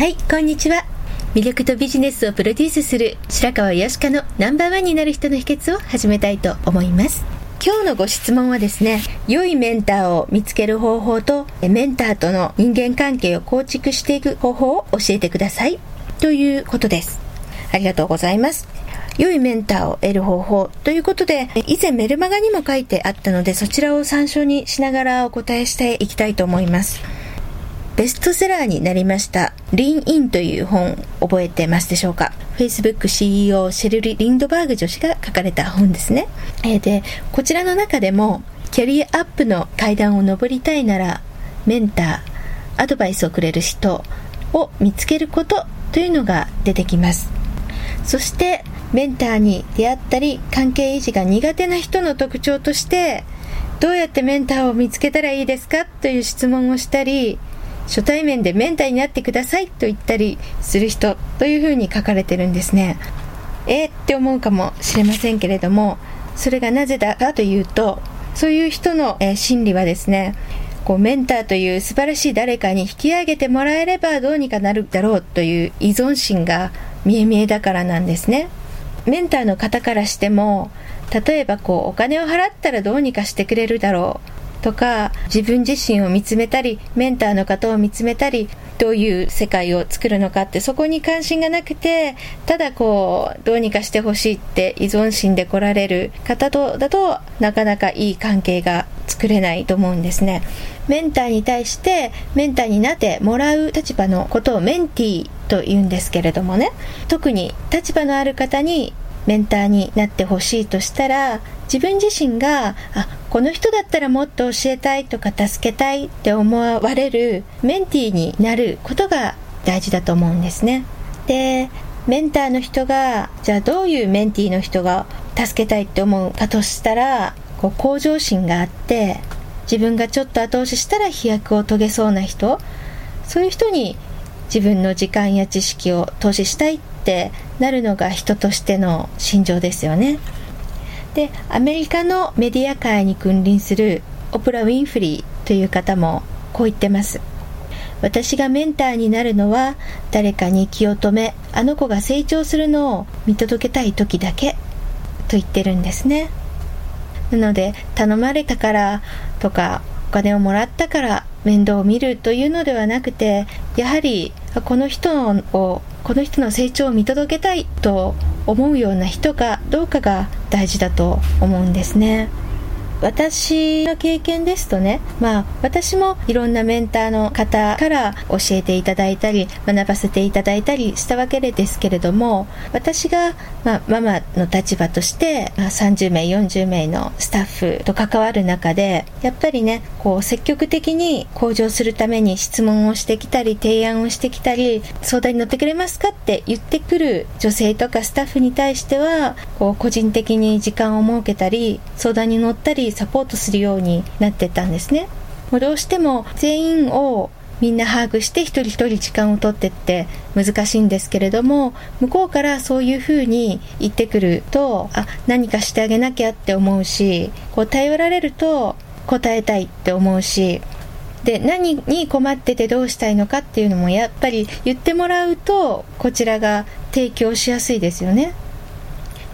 はいこんにちは。魅力とビジネスをプロデュースする白川よしかのナンバーワンになる人の秘訣を始めたいと思います。今日のご質問はですね良いメンターを見つける方法とメンターとの人間関係を構築していく方法を教えてください。ということです。ありがとうございます。良いメンターを得る方法ということで、以前メルマガにも書いてあったので、そちらを参照にしながらお答えしていきたいと思います。ベストセラーになりました、リンインという本、覚えてますでしょうか ?Facebook CEO シェルリ・リンドバーグ女子が書かれた本ですね。えー、で、こちらの中でも、キャリアアップの階段を上りたいなら、メンター、アドバイスをくれる人を見つけることというのが出てきます。そして、メンターに出会ったり、関係維持が苦手な人の特徴として、どうやってメンターを見つけたらいいですか？という質問をしたり、初対面でメンターになってくださいと言ったりする人というふうに書かれてるんですね。えー、って思うかもしれませんけれども、それがなぜだかというと、そういう人の、えー、心理はですね、こうメンターという素晴らしい誰かに引き上げてもらえればどうにかなるだろうという依存心が見え見えだからなんですね。メンターの方からしても、例えばこうお金を払ったらどうにかしてくれるだろうとか自分自身を見つめたりメンターの方を見つめたりどういう世界を作るのかってそこに関心がなくてただこうどうにかしてほしいって依存心で来られる方とだとなかなかいい関係が作れないと思うんですね。メンターに対してメンターになってもらう立場のことをメンティーと言うんですけれどもね。特に立場のある方にメンターになってほしいとしたら自分自身があこの人だったらもっと教えたいとか助けたいって思われるメンティーになることが大事だと思うんですね。でメンターの人がじゃあどういうメンティーの人が助けたいって思うかとしたらこう向上心があって自分がちょっと後押ししたら飛躍を遂げそうな人そういう人に自分の時間や知識を投資したいってなるのが人としての心情ですよね。でアメリカのメディア界に君臨するオプラ・ウィンフリーという方もこう言ってます。私がメンターになるのは誰かに気を止めあの子が成長するのを見届けたい時だけと言ってるんですね。なので頼まれたからとかお金をもらったから面倒を見るというのではなくてやはりこの人をこの人の成長を見届けたいと思うような人かどうかが大事だと思うんですね。私の経験ですとね、まあ、私もいろんなメンターの方から教えていただいたり学ばせていただいたりしたわけですけれども私が、まあ、ママの立場として、まあ、30名40名のスタッフと関わる中でやっぱりねこう積極的に向上するために質問をしてきたり提案をしてきたり相談に乗ってくれますかって言ってくる女性とかスタッフに対してはこう個人的に時間を設けたり相談に乗ったりサポートするようになってたんですね。もうどうしても全員をみんな把握して一人一人時間を取ってって難しいんですけれども向こうからそういうふうに言ってくるとあ何かしてあげなきゃって思うしこう頼られると答えたいって思うしで何に困っててどうしたいのかっていうのもやっぱり言ってもらうとこちらが提供しやすいですよね。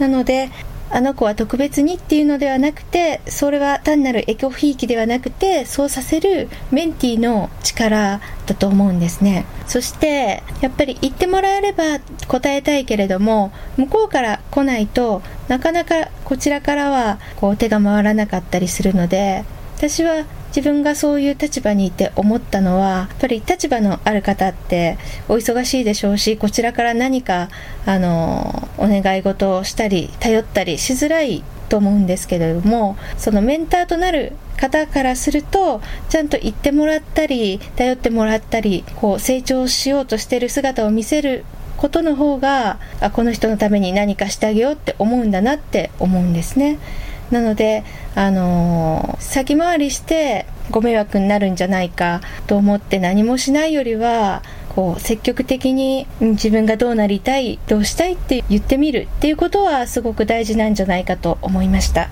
なのであの子は特別にっていうのではなくてそれは単なるエコひいきではなくてそうさせるメンティーの力だと思うんですね。そしてやっぱり言ってもらえれば答えたいけれども向こうから来ないとなかなかこちらからはこう手が回らなかったりするので私は自分がそういう立場にいて思ったのはやっぱり立場のある方ってお忙しいでしょうしこちらから何かあのお願い事をしたり頼ったりしづらいと思うんですけれどもそのメンターとなる方からするとちゃんと言ってもらったり頼ってもらったりこう成長しようとしてる姿を見せることの方があこの人のために何かしてあげようって思うんだなって思うんですね。なので、あのー、先回りしてご迷惑になるんじゃないかと思って何もしないよりはこう積極的に自分がどうなりたいどうしたいって言ってみるっていうことはすごく大事なんじゃないかと思いました。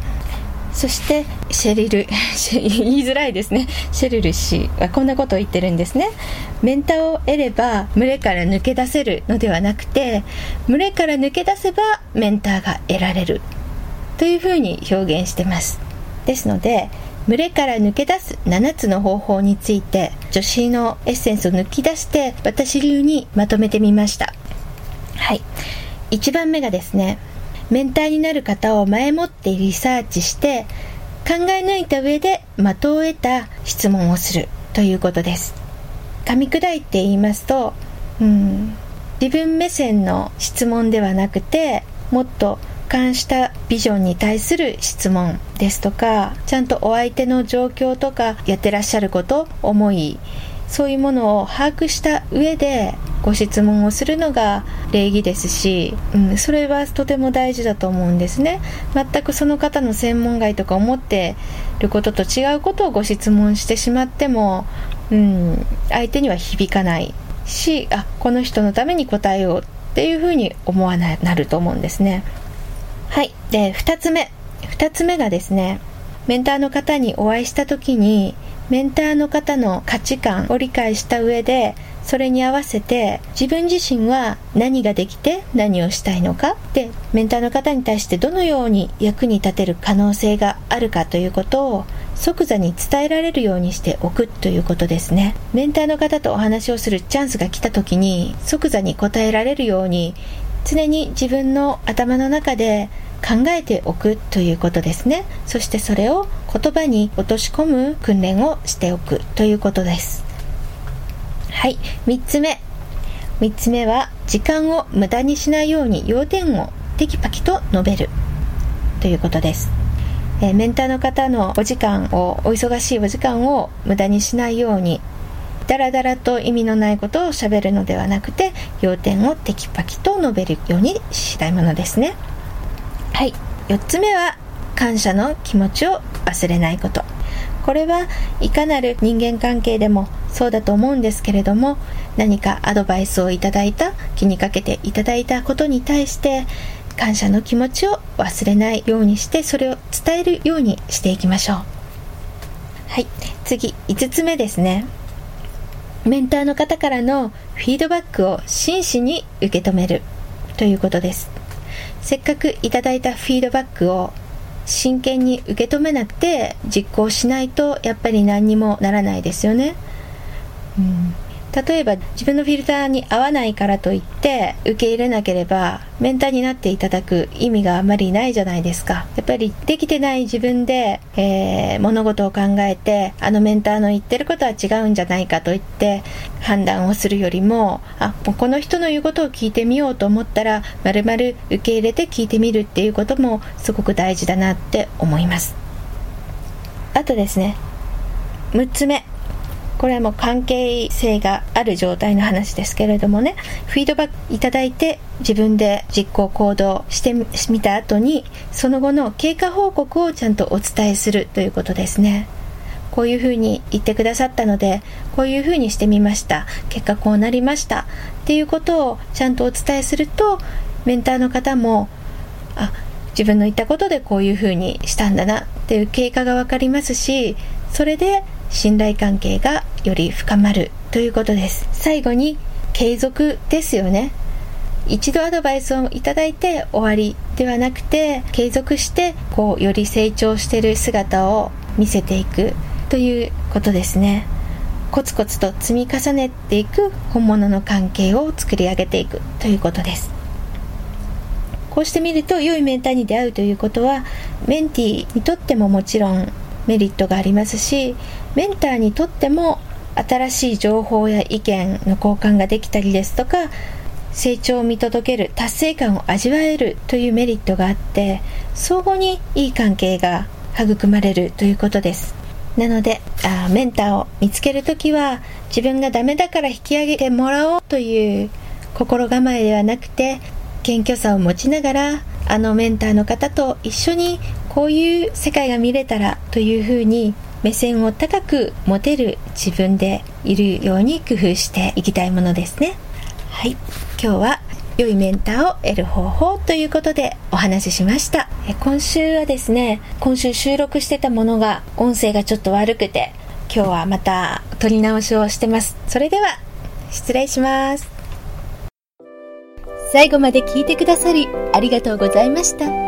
そしてシェリル 言いづらいですね。シェリル氏はこんなことを言ってるんですね。メンターを得れば群れから抜け出せるのではなくて群れから抜け出せばメンターが得られる。というふうに表現してます。ですので群れから抜け出す7つの方法について女子のエッセンスを抜き出して私流にまとめてみました。はい。1番目がですねメンターになる方を前もってリサーチして考え抜いた上で的を得た質問をするということです。噛み砕いて言いますと、うん、自分目線の質問ではなくてもっと貫したビジョンに対する質問ですとかちゃんとお相手の状況とかやってらっしゃること思いそういうものを把握した上でご質問をするのが礼儀ですし、うん、それはとても大事だと思うんですね。全くその方の専門外とか思ってることと違うことをご質問してしまっても、うん、相手には響かないしあこの人のために答えようっていうふうに思わななると思うんですね。はい。で、二つ目。二つ目がですね、メンターの方にお会いした時に、メンターの方の価値観を理解した上で、それに合わせて自分自身は何ができて何をしたいのかでメンターの方に対してどのように役に立てる可能性があるかということを即座に伝えられるようにしておくということですねメンターの方とお話をするチャンスが来た時に即座に答えられるように常に自分の頭の中で考えておくということですね。そしてそれを言葉に落とし込む訓練をしておくということです。はい。3つ目。3つ目は時間を無駄にしないように要点をテキパキと述べる。ということです。えメンターの方のお時間をお忙しいお時間を無駄にしないようにだらだらと意味のないことをしゃべるのではなくて要点をテキパキと述べるようにしたいものですね。はい。4つ目は感謝の気持ちを忘れないこと。これはいかなる人間関係でもそうだと思うんですけれども何かアドバイスをいただいた気にかけていただいたことに対して感謝の気持ちを忘れないようにしてそれを伝えるようにしていきましょう。はい。次5つ目ですねメンターの方からのフィードバックを真摯に受け止めるということです。せっかくいただいたフィードバックを真剣に受け止めなくて実行しないとやっぱり何にもならないですよね。うん例えば自分のフィルターに合わないからといって受け入れなければメンターになっていただく意味があまりないじゃないですか。やっぱりできてない自分で、えー、物事を考えてあのメンターの言ってることは違うんじゃないかと言って判断をするよりもあもうこの人の言うことを聞いてみようと思ったらまるまる受け入れて聞いてみるっていうこともすごく大事だなって思います。あとですね6つ目。これはもう関係性がある状態の話ですけれどもね。フィードバックいただいて自分で実行行動してみた後にその後の経過報告をちゃんとお伝えするということですね。こういうふうに言ってくださったのでこういうふうにしてみました。結果こうなりました。っていうことをちゃんとお伝えするとメンターの方もあ自分の言ったことでこういうふうにしたんだなっていう経過が分かりますしそれで信頼関係がより深まるということです。最後に継続ですよね。一度アドバイスをいただいて終わりではなくて継続してこうより成長している姿を見せていくということですね。コツコツと積み重ねていく本物の関係を作り上げていくということです。こうしてみると良いメンターに出会うということはメンティーにとってももちろんメリットがありますしメンターにとっても新しい情報や意見の交換ができたりですとか成長を見届ける達成感を味わえるというメリットがあって相互にいい関係が育まれるということです。なのであメンターを見つけるときは自分がダメだから引き上げてもらおうという心構えではなくて謙虚さを持ちながらあのメンターの方と一緒にこういう世界が見れたらというふうに目線を高く持てる自分でいるように工夫していきたいものですね。はい。今日は良いメンターを得る方法ということでお話ししました。今週はですね今週収録してたものが音声がちょっと悪くて今日はまた撮り直しをしてます。それでは失礼します。最後まで聞いてくださりありがとうございました。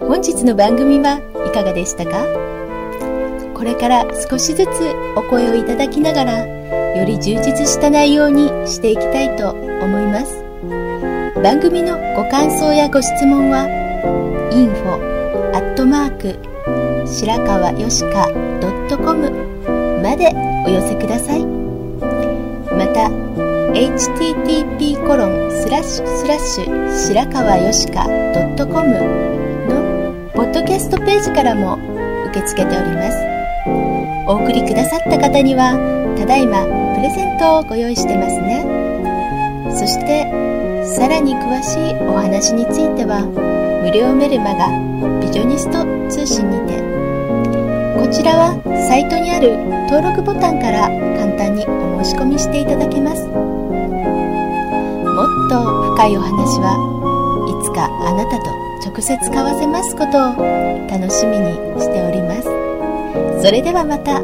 本日の番組はいかがでしたか？これから少しずつお声をいただきながらより充実した内容にしていきたいと思います。番組のご感想やご質問は info アットマーク白川よしか .com までお寄せください。また http コロンスラッシュスラッシュ白川よしか .com ポッドキャストページからも受け付けております。お送りくださった方にはただいまプレゼントをご用意してますね。そしてさらに詳しいお話については無料メルマガビジョニスト通信にて。こちらはサイトにある登録ボタンから簡単にお申し込みしていただけます。もっと深いお話はいつかあなたと直接交わせますことを楽しみにしておりますそれではまた。